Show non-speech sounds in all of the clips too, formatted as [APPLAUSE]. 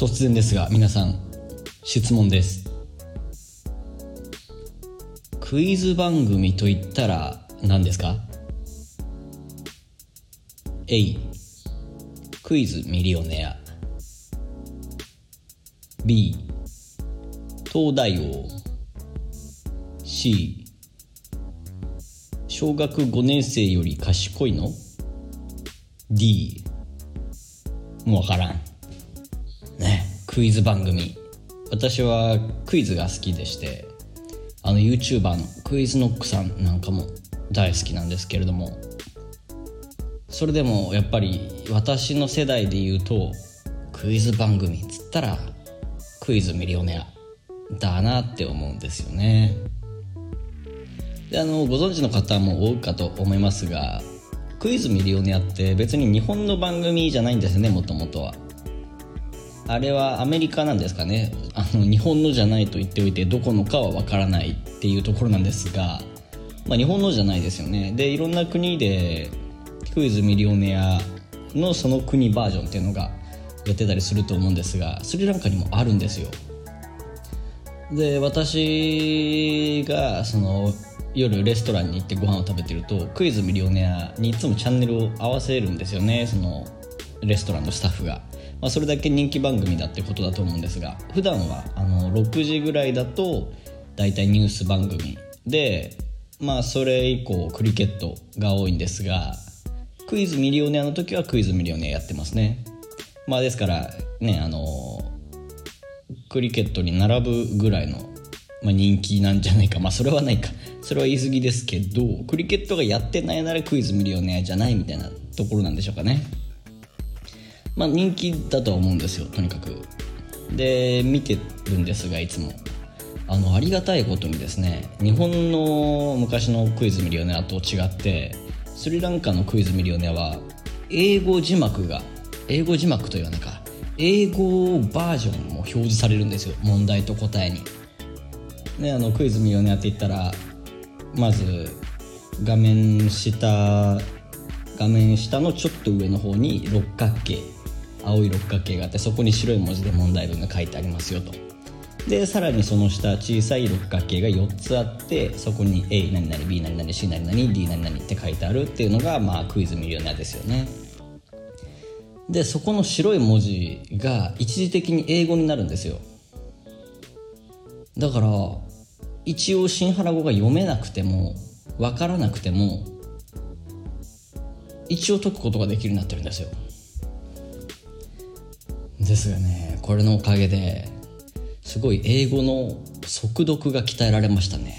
突然ですが皆さん質問です。クイズ番組といったら何ですか？A クイズミリオネア。B 東大王。C 小学5年生より賢いの？D もうわからん。クイズ番組。私はクイズが好きでしてあの YouTuber のクイズノックさんなんかも大好きなんですけれども。それでもやっぱり私の世代で言うとクイズ番組っつったらクイズミリオネアだなって思うんですよね。であのご存知の方も多いかと思いますがクイズミリオネアって別に日本の番組じゃないんですよねもともとは。あれはアメリカなんですかね。あの日本のじゃないと言っておいてどこのかはわからないっていうところなんですが、まあ、日本のじゃないですよね。でいろんな国でクイズミリオネアのその国バージョンっていうのがやってたりすると思うんですがスリランカにもあるんですよ。で私がその夜レストランに行ってご飯を食べてるとクイズミリオネアにいつもチャンネルを合わせるんですよねそのレストランのスタッフが、まあ、それだけ人気番組だってことだと思うんですが普段はあの6時ぐらいだと大体ニュース番組。でまあそれ以降クリケットが多いんですがクイズミリオネアの時はクイズミリオネアやってますね。まあですからねあのクリケットに並ぶぐらいの、まあ、人気なんじゃないか。まあそれはないか。それは言い過ぎですけどクリケットがやってないならクイズミリオネアじゃないみたいなところなんでしょうかね。まあ人気だとは思うんですよとにかく。で見てるんですがいつも。あのありがたいことにですね日本の昔のクイズミリオネアと違ってスリランカのクイズミリオネアは英語字幕が英語字幕というかなんか。英語バージョンも表示されるんですよ問題と答えに。ねあのクイズミリオネアって言ったらまず画面下画面下のちょっと上の方に六角形。青い六角形があってそこに白い文字で問題文が書いてありますよと。でさらにその下小さい六角形が4つあってそこに A 何々 B 何々 C 何々 D 何々って書いてあるっていうのがまあクイズミリオネアですよね。でそこの白い文字が一時的に英語になるんですよ。だから一応新原語が読めなくても分からなくても一応解くことができるようになってるんですよ。ですがね。これのおかげですごい英語の速読が鍛えられましたね。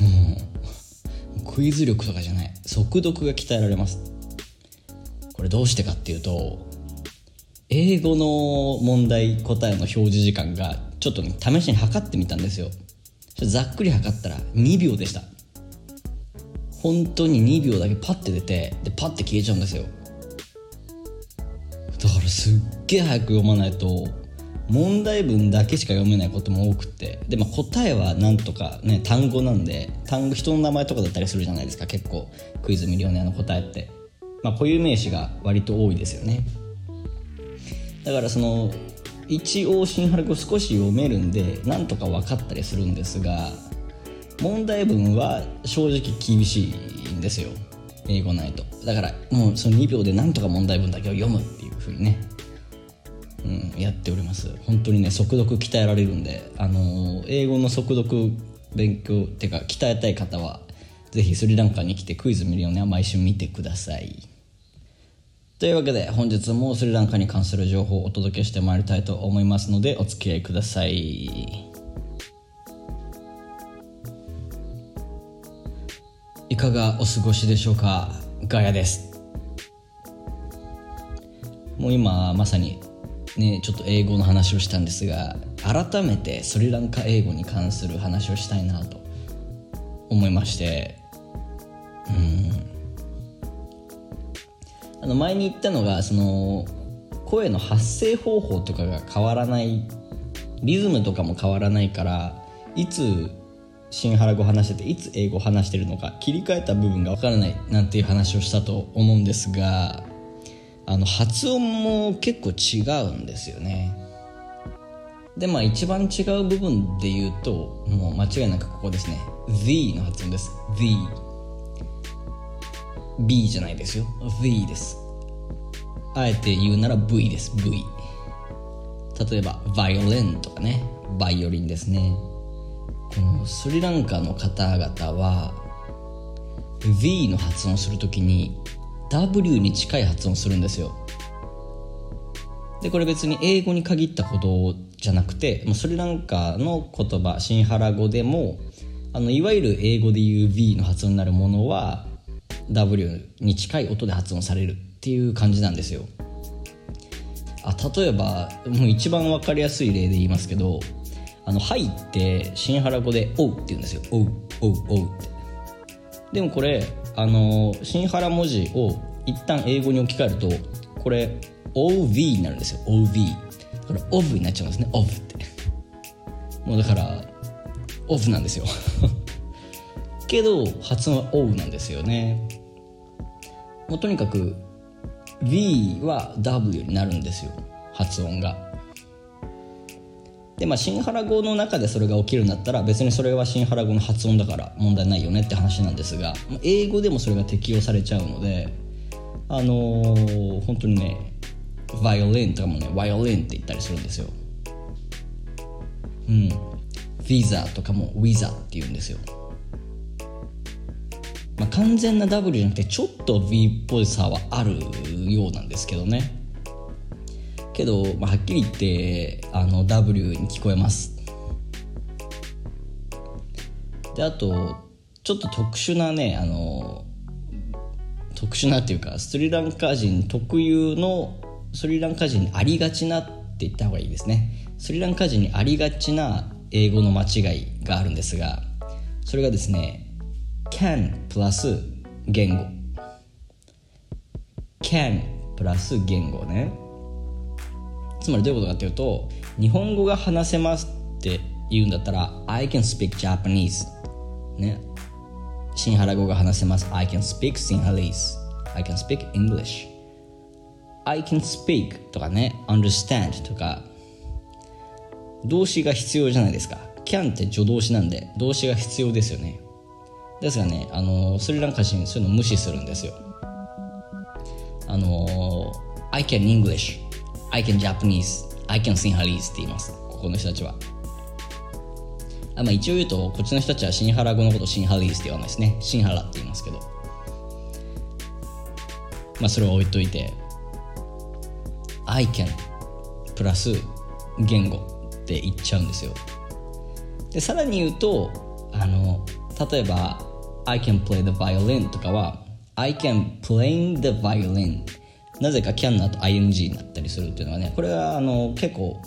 うん。クイズ力とかじゃない。速読が鍛えられます。これどうしてかっていうと英語の問題答えの表示時間がちょっとね試しに測ってみたんですよ。ざっくり測ったら2秒でした。本当に2秒だけパッて出てでパッて消えちゃうんですよ。すっげえ早く読まないと問題文だけしか読めないことも多くて。で、まあ、答えはなんとかね単語なんで単語人の名前とかだったりするじゃないですか結構クイズミリオネアの答えって。まあ固有名詞が割と多いですよね。だからその一応新春語少し読めるんでなんとか分かったりするんですが問題文は正直厳しいんですよ。英語ないと。だからもうその2秒でなんとか問題文だけを読む。っふうにね、うん、やっております。本当にね速読鍛えられるんで、あの英語の速読勉強ってか鍛えたい方はぜひスリランカに来てクイズ見るようには毎週見てください。というわけで本日もスリランカに関する情報をお届けしてまいりたいと思いますのでお付き合いください。いかがお過ごしでしょうか？ガヤです。もう今まさにねちょっと英語の話をしたんですが改めてスリランカ英語に関する話をしたいなと思いましてうん。あの前に言ったのがその声の発声方法とかが変わらないリズムとかも変わらないからいつ新原語話してていつ英語話してるのか切り替えた部分がわからないなんていう話をしたと思うんですがあの発音も結構違うんですよね。でまあ一番違う部分で言うともう間違いなくここですね。The の発音です。The B じゃないですよ。The です。あえて言うなら V です。V 例えばバイオレンとかね。バイオリンですね。このスリランカの方々は V の発音するときに W に近い発音するんですよ。でこれ別に英語に限ったことじゃなくてスリランカの言葉シンハラ語でもあのいわゆる英語で言う V の発音になるものは W に近い音で発音されるっていう感じなんですよ。あ例えばもう一番分かりやすい例で言いますけど「あのはい」って新原語で「おう」って言うんですよ「おうおうおう」って。でもこれあの新原文字を一旦英語に置き換えるとこれ OV になるんですよ。OV だから OV になっちゃうんですね。OV って。もうだからオフなんですよ。[LAUGHS] けど発音は O なんですよね。もうとにかく V は W になるんですよ。発音が。でまあシンハラ語の中でそれが起きるんだったら別にそれはシンハラ語の発音だから問題ないよねって話なんですが英語でもそれが適用されちゃうのであのー、本当にねバイオリンとかもねバイオリンって言ったりするんですよ。うん。ィザーとかもウィザーって言うんですよ。まあ、完全な W じゃなくてちょっと V っぽさはあるようなんですけどね。けど、まあ、はっきり言ってあの W に聞こえます。であとちょっと特殊なねあの特殊なっていうかスリランカ人特有のスリランカ人にありがちなって言った方がいいですね。スリランカ人にありがちな英語の間違いがあるんですがそれがですね can プラス言語。can プラス言語ね。つまりどういうことかっていうと日本語が話せますって言うんだったら I can speak Japanese ね。シンハラ語が話せます。I can speak Sinhalese I can speak English I can speak とかね understand とか。動詞が必要じゃないですか。can って助動詞なんで動詞が必要ですよね。ですがねあのスリランカ人そういうの無視するんですよ。あの I can English I can Japanese. I can Sinhalese って言います。ここの人たちは。あ、まあ、一応言うとこっちの人たちはシンハラ語のことシンハリースって言わないですね。シンハラって言いますけど。まあそれは置いといて。I can プラス言語って言っちゃうんですよ。でさらに言うとあの例えば I can play the violin とかは I can play the violin なぜか can の後 ing になったりするっていうのはねこれはあの結構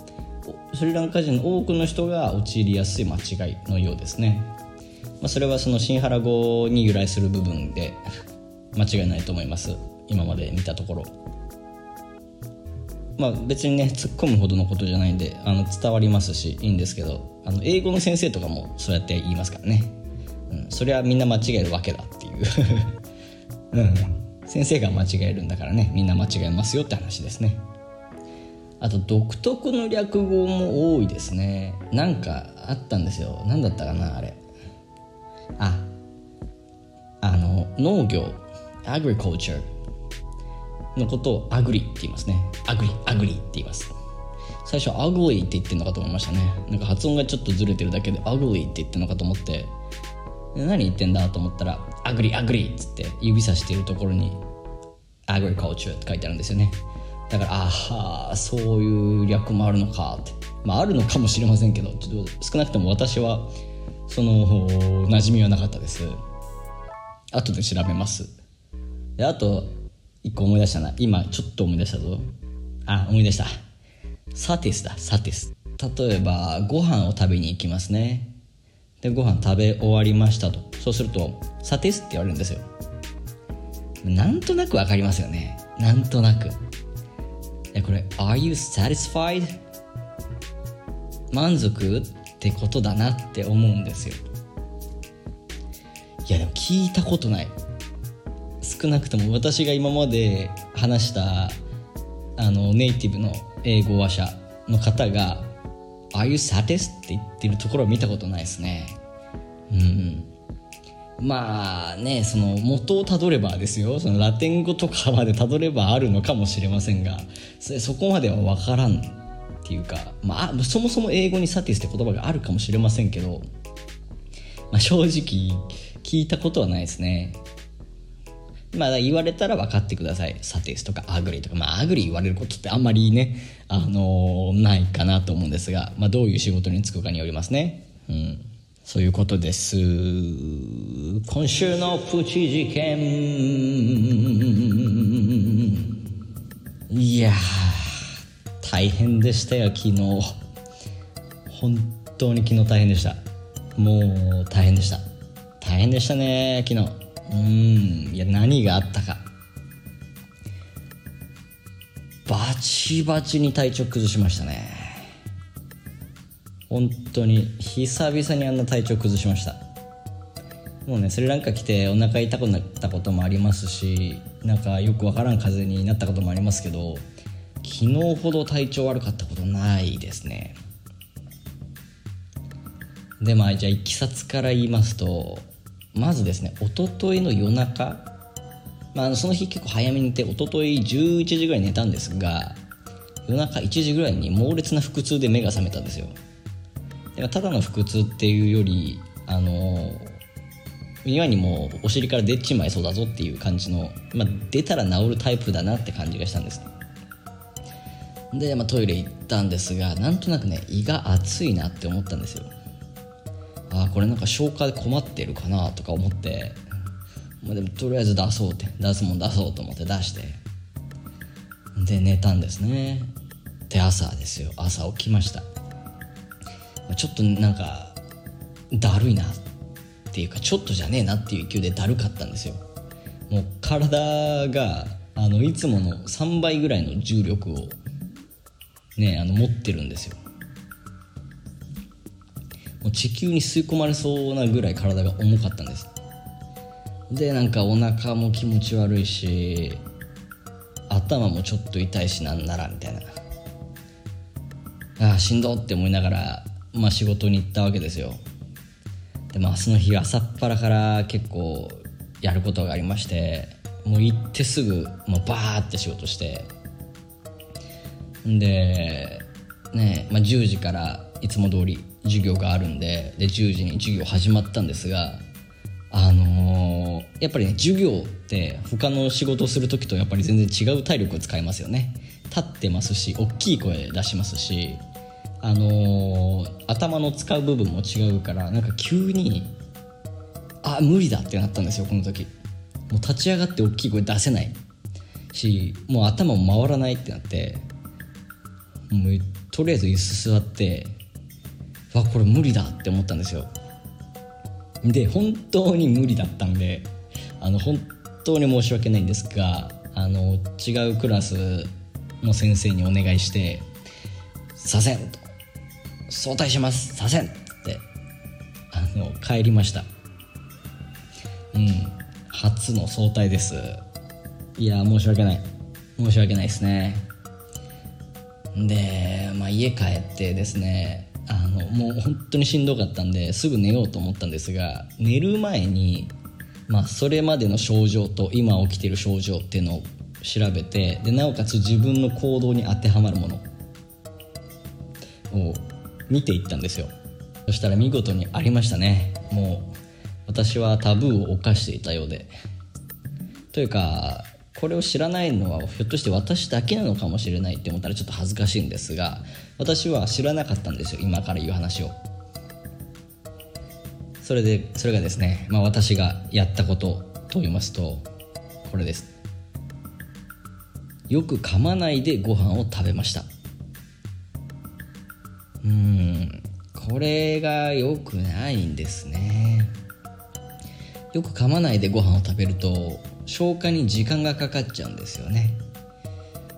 スリランカ人の多くの人が陥りやすい間違いのようですね、まあ、それはそのシンハラ語に由来する部分で間違いないと思います。今まで見たところ。まあ別にね突っ込むほどのことじゃないんであの伝わりますしいいんですけどあの英語の先生とかもそうやって言いますからね。うん、それはみんな間違えるわけだっていう。[LAUGHS] うん、先生が間違えるんだからね。みんな間違えますよって話ですね。あと独特の略語も多いですね。なんかあったんですよ。何だったかなあれ。ああの農業アグリコルチャーのことをアグリって言いますね。アグリアグリって言います。最初アグリって言ってるのかと思いましたね。なんか発音がちょっとずれてるだけでアグリって言ってるのかと思って何言ってんだと思ったら「アグリアグリ」っつって指さしているところに「アグリカルチャー」って書いてあるんですよね。だからああそういう略もあるのかって。まああるのかもしれませんけどちょっと少なくとも私はその馴染みはなかったです。後で調べます。であと一個思い出したな。今ちょっと思い出したぞ。あ思い出した。サティスだサティス。例えばご飯を食べに行きますね。でご飯食べ終わりましたと。そうすると「サティス」って言われるんですよ。なんとなくわかりますよね。なんとなく。これ「Are you satisfied?」満足ってことだなって思うんですよ。いやでも聞いたことない。少なくとも私が今まで話したあのネイティブの英語話者の方が「Are you satis?」って言ってるところを見たことないですね。うんまあねその元をたどればですよ。そのラテン語とかまでたどればあるのかもしれませんが。そそこまでは分からんっていうか、まあ、そもそも英語にサティスって言葉があるかもしれませんけど、まあ、正直聞いたことはないですね。まあ言われたら分かってくださいサティスとかアグリとかまあアグリ言われることってあんまりねあのー、ないかなと思うんですが、まあ、どういう仕事に就くかによりますねうんそういうことです。今週のプチ事件。いや大変でしたよ、昨日。本当に昨日大変でした。もう大変でした。大変でしたね、昨日。うん、いや、何があったか。バチバチに体調崩しましたね。本当に久々にあんな体調崩しましたもうねスリランカ来てお腹痛くなったこともありますしなんかよくわからん風邪になったこともありますけど昨日ほど体調悪かったことないですねでまあじゃあいきさつから言いますとまずですねおとといの夜中まあ、その日結構早めに寝ておととい11時ぐらい寝たんですが夜中1時ぐらいに猛烈な腹痛で目が覚めたんですよ。でただの腹痛っていうよりあの今にもお尻から出ちまいそうだぞっていう感じの、まあ、出たら治るタイプだなって感じがしたんです。で、まあ、トイレ行ったんですがなんとなくね胃が熱いなって思ったんですよ。あこれなんか消化で困ってるかなとか思って、まあ、でもとりあえず出そうって。出すもん出そうと思って出して。で寝たんですね。で朝ですよ。朝起きました。ちょっとなんかだるいなっていうかちょっとじゃねえなっていう勢いでだるかったんですよ。もう体があのいつもの3倍ぐらいの重力をねあの持ってるんですよ。もう地球に吸い込まれそうなぐらい体が重かったんです。でなんかお腹も気持ち悪いし頭もちょっと痛いしなんならみたいな。ああしんどって思いながらまあ、仕事に行ったわけですよ。でまあその日朝っぱらから結構やることがありましてもう行ってすぐもうバーって仕事して。でね、まあ、10時からいつも通り授業があるんでで10時に授業始まったんですがあのー、やっぱりね授業って他の仕事をする時とやっぱり全然違う体力を使いますよね。立ってますし大きい声出しますしあのー、頭の使う部分も違うからなんか急にあ無理だってなったんですよこの時。もう立ち上がって大きい声出せない。しもう頭も回らないってなってもうとりあえず椅子座ってわこれ無理だって思ったんですよ。で本当に無理だったんであの本当に申し訳ないんですがあの違うクラスの先生にお願いして「させん」と。早退します。させんって。あの帰りました。うん。初の早退です。いや申し訳ない。申し訳ないですね。で、まあ、家帰ってですねのもう本当にしんどかったんですぐ寝ようと思ったんですが寝る前に、まあ、それまでの症状と今起きてる症状っていうのを調べてでなおかつ自分の行動に当てはまるものを見ていったんですよ。そしたら見事にありましたね。もう私はタブーを犯していたようで。というかこれを知らないのはひょっとして私だけなのかもしれないって思ったらちょっと恥ずかしいんですが私は知らなかったんですよ今から言う話を。それでそれがですね、まあ、私がやったことと言いますとこれです。よく噛まないでご飯を食べました。うんこれが良くないんですね。よく噛まないでご飯を食べると消化に時間がかかっちゃうんですよね。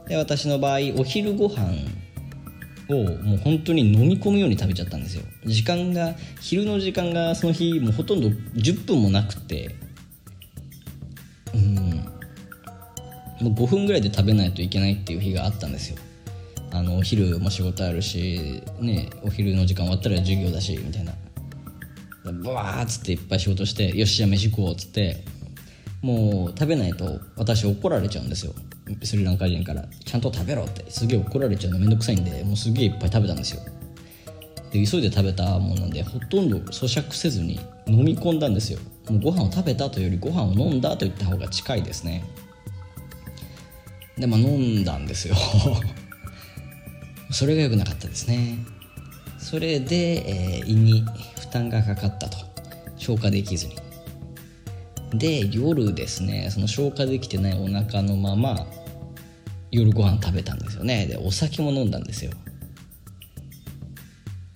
で私の場合お昼ご飯をもう本当に飲み込むように食べちゃったんですよ。時間が昼の時間がその日もうほとんど10分もなくて。うん。もう5分ぐらいで食べないといけないっていう日があったんですよ。あのお昼も仕事あるしねお昼の時間終わったら授業だしみたいな。バワーっつっていっぱい仕事してよしじゃあ飯食おうっつってもう食べないと私怒られちゃうんですよ。スリランカ人からちゃんと食べろってすげえ怒られちゃうのめんどくさいんでもうすげえいっぱい食べたんですよ。で急いで食べたもんなんでほとんど咀嚼せずに飲み込んだんですよ。もうご飯を食べたというよりご飯を飲んだと言った方が近いですね。でまあ飲んだんですよ。[LAUGHS] それが良くなかったですね。それで、えー、胃に負担がかかったと。消化できずに。で夜ですねその消化できてないお腹のまま夜ご飯食べたんですよね。でお酒も飲んだんですよ。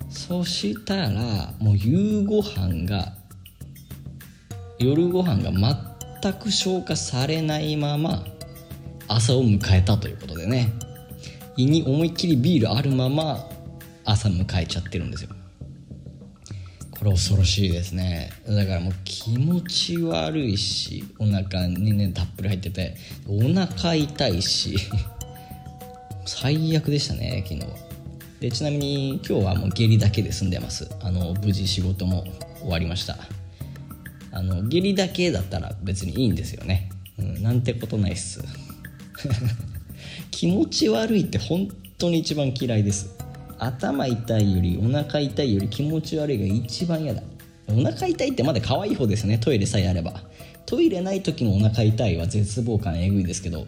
そしたらもう夕ご飯が夜ご飯が全く消化されないまま朝を迎えたということでね。胃に思いっきりビールあるまま朝迎えちゃってるんですよ。これ恐ろしいですね。だからもう気持ち悪いしお腹にねたっぷり入っててお腹痛いし最悪でしたね昨日は。でちなみに今日はもう下痢だけで済んでます。あの無事仕事も終わりました。あの下痢だけだったら別にいいんですよね、うん、なんてことないっす。[LAUGHS] 気持ち悪いって本当に一番嫌いです。頭痛いよりお腹痛いより気持ち悪いが一番嫌だ。お腹痛いってまだ可愛い方ですね。トイレさえあれば。トイレない時のお腹痛いは絶望感えぐいですけど。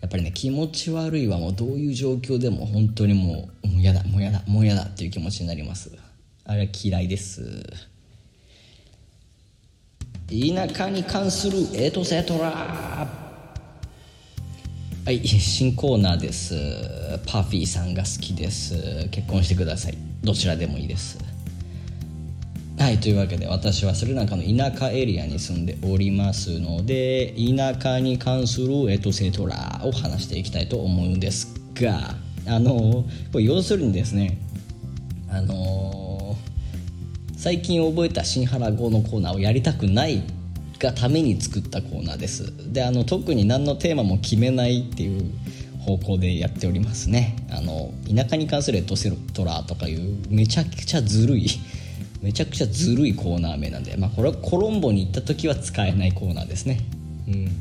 やっぱりね気持ち悪いはもうどういう状況でも本当にもうもう嫌だもう嫌だもう嫌だっていう気持ちになります。あれは嫌いです。田舎に関するエトセトラはい新コーナーです。パフィーさんが好きです。結婚してください。どちらでもいいです。はいというわけで私はスリランカの田舎エリアに住んでおりますので田舎に関するエトセトラを話していきたいと思うんですがあのこれ要するにですねあの最近覚えた新原語のコーナーをやりたくないがために作ったコーナーです。であの特に何のテーマも決めないっていう方向でやっておりますね。あの田舎に関するエトセトラーとかいうめちゃくちゃずるい [LAUGHS] めちゃくちゃずるいコーナー名なんで、まあ、これはコロンボに行った時は使えないコーナーですね。うん。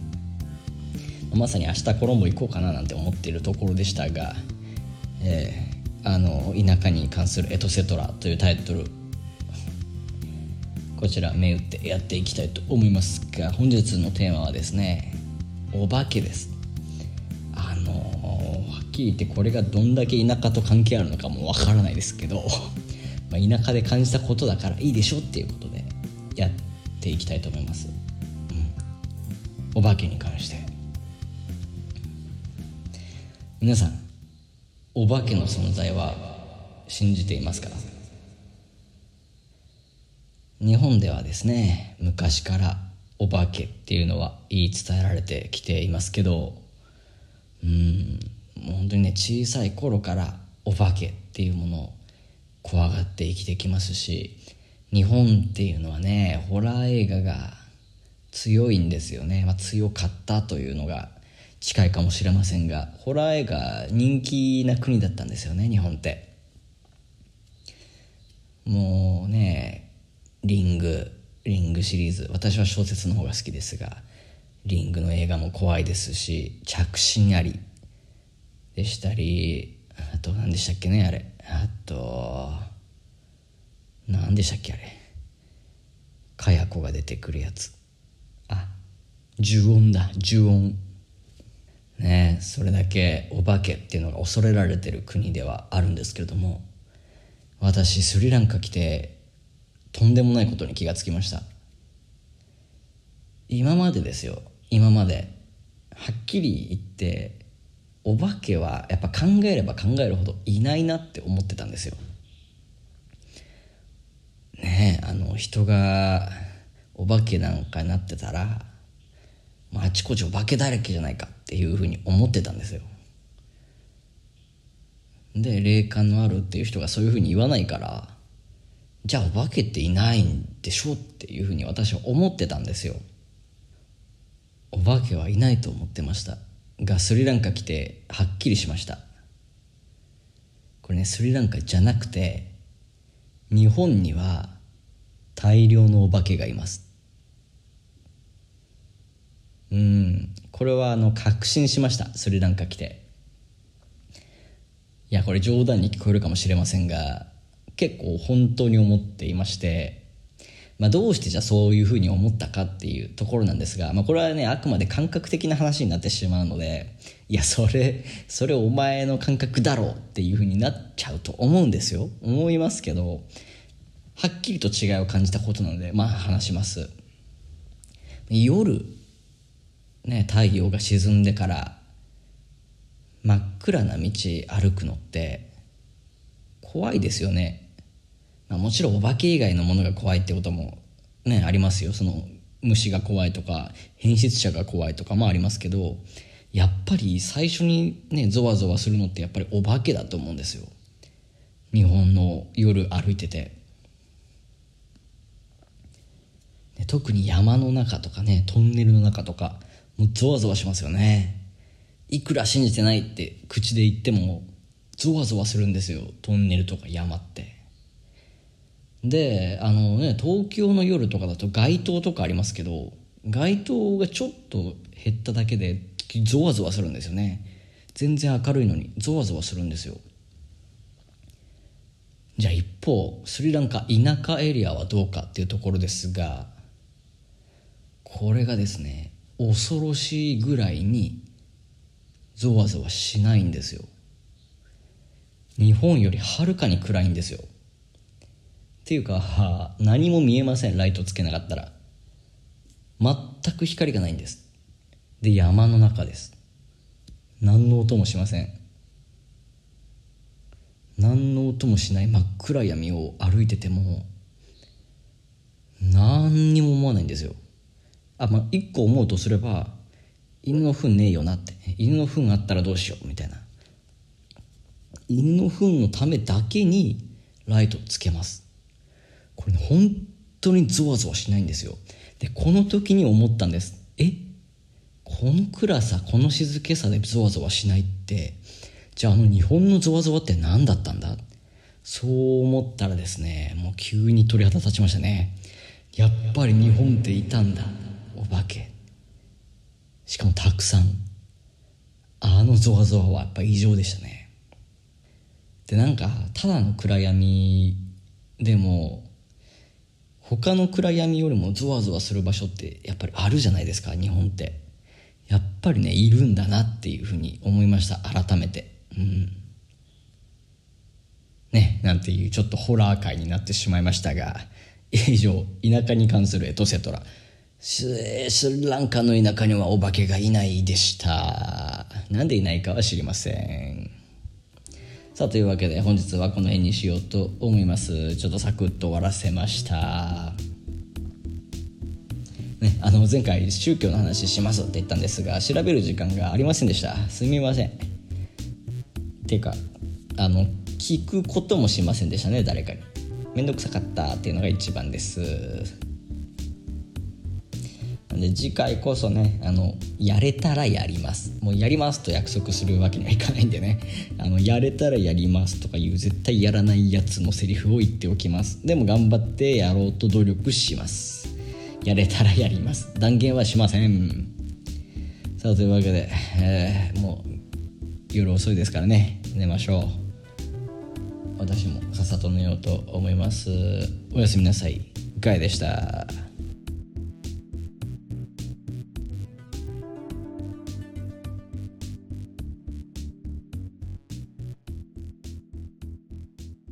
まさに明日コロンボ行こうかななんて思っているところでしたが、えー、あの田舎に関するエトセトラというタイトルこちら銘打ってやっていきたいと思いますが本日のテーマはですねお化けです。あのはっきり言ってこれがどんだけ田舎と関係あるのかもわからないですけど、[LAUGHS] まあ、田舎で感じたことだからいいでしょっていうことでやっていきたいと思います、うん、お化けに関して。皆さんお化けの存在は信じていますか？日本ではですね昔からお化けっていうのは言い伝えられてきていますけどうんもう本当にね小さい頃からお化けっていうものを怖がって生きてきますし日本っていうのはねホラー映画が強いんですよね、まあ、強かったというのが近いかもしれませんがホラー映画人気な国だったんですよね日本って。もうねリングリングシリーズ。私は小説の方が好きですがリングの映画も怖いですし着信あり。でしたりあと何でしたっけねあれ。あと何でしたっけあれ。かや子が出てくるやつ。あ呪音だ呪音。ねそれだけお化けっていうのが恐れられてる国ではあるんですけれども私スリランカ来てとんでもないことに気がつきました。今までですよ。今まで。はっきり言ってお化けはやっぱ考えれば考えるほどいないなって思ってたんですよ。ねえあの人がお化けなんかになってたら、まあ、あちこちお化けだらけじゃないかっていうふうに思ってたんですよ。で霊感のあるっていう人がそういうふうに言わないからじゃあお化けっていないんでしょっていうふうに私は思ってたんですよ。お化けはいないと思ってましたがスリランカ来てはっきりしました。これねスリランカじゃなくて日本には大量のお化けがいます。うんこれはあの確信しました。スリランカ来て。いやこれ冗談に聞こえるかもしれませんが結構本当に思っていましてまあ、どうしてじゃあそういうふうに思ったかっていうところなんですが、まあ、これはねあくまで感覚的な話になってしまうのでいやそれそれお前の感覚だろうっていうふうになっちゃうと思うんですよ。思いますけどはっきりと違いを感じたことなのでまあ話します。夜ね太陽が沈んでから真っ暗な道歩くのって怖いですよね、もちろんお化け以外のものが怖いってこともねありますよ。その虫が怖いとか変質者が怖いとかもありますけどやっぱり最初にねゾワゾワするのってやっぱりお化けだと思うんですよ。日本の夜歩いてて。特に山の中とかねトンネルの中とかもうゾワゾワしますよね。いくら信じてないって口で言ってもゾワゾワするんですよ。トンネルとか山って。であのね東京の夜とかだと街灯とかありますけど街灯がちょっと減っただけでゾワゾワするんですよね。全然明るいのにゾワゾワするんですよ。じゃあ一方スリランカ田舎エリアはどうかっていうところですがこれがですね恐ろしいぐらいにゾワゾワしないんですよ。日本よりはるかに暗いんですよ。っていうか、[LAUGHS] 何も見えません。ライトつけなかったら。全く光がないんです。で山の中です。何の音もしません。何の音もしない。真っ暗闇を歩いてても何にも思わないんですよ。あまあ一個思うとすれば犬の糞ねえよなって。犬の糞あったらどうしよう。みたいな。犬の糞のためだけにライトつけます。これ、本当にゾワゾワしないんですよ。でこの時に思ったんです。え？この暗さこの静けさでゾワゾワしないってじゃああの日本のゾワゾワって何だったんだ？そう思ったらですねもう急に鳥肌立ちましたね。やっぱり日本っていたんだ。お化け。しかもたくさん。あのゾワゾワはやっぱ異常でしたね。でなんかただの暗闇でも他の暗闇よりもゾワゾワする場所ってやっぱりあるじゃないですか日本って。やっぱりねいるんだなっていうふうに思いました改めて。うん。ねなんていうちょっとホラー界になってしまいましたが以上田舎に関するエトセトラ。スリランカの田舎にはお化けがいないでした。なんでいないかは知りません。さあというわけで本日はこの辺にしようと思います。ちょっとサクッと終わらせました。ね、あの前回宗教の話しますって言ったんですが調べる時間がありませんでした。すみません。ていうかあの聞くこともしませんでしたね誰かに。めんどくさかったっていうのが一番です。んで次回こそねあのやれたらやります。もうやりますと約束するわけにはいかないんでね。あのやれたらやりますとかいう絶対やらないやつのセリフを言っておきます。でも頑張ってやろうと努力します。やれたらやります。断言はしません。さあというわけで、えー、もう夜遅いですからね。寝ましょう。私もさっさと寝ようと思います。おやすみなさい。ガイでした。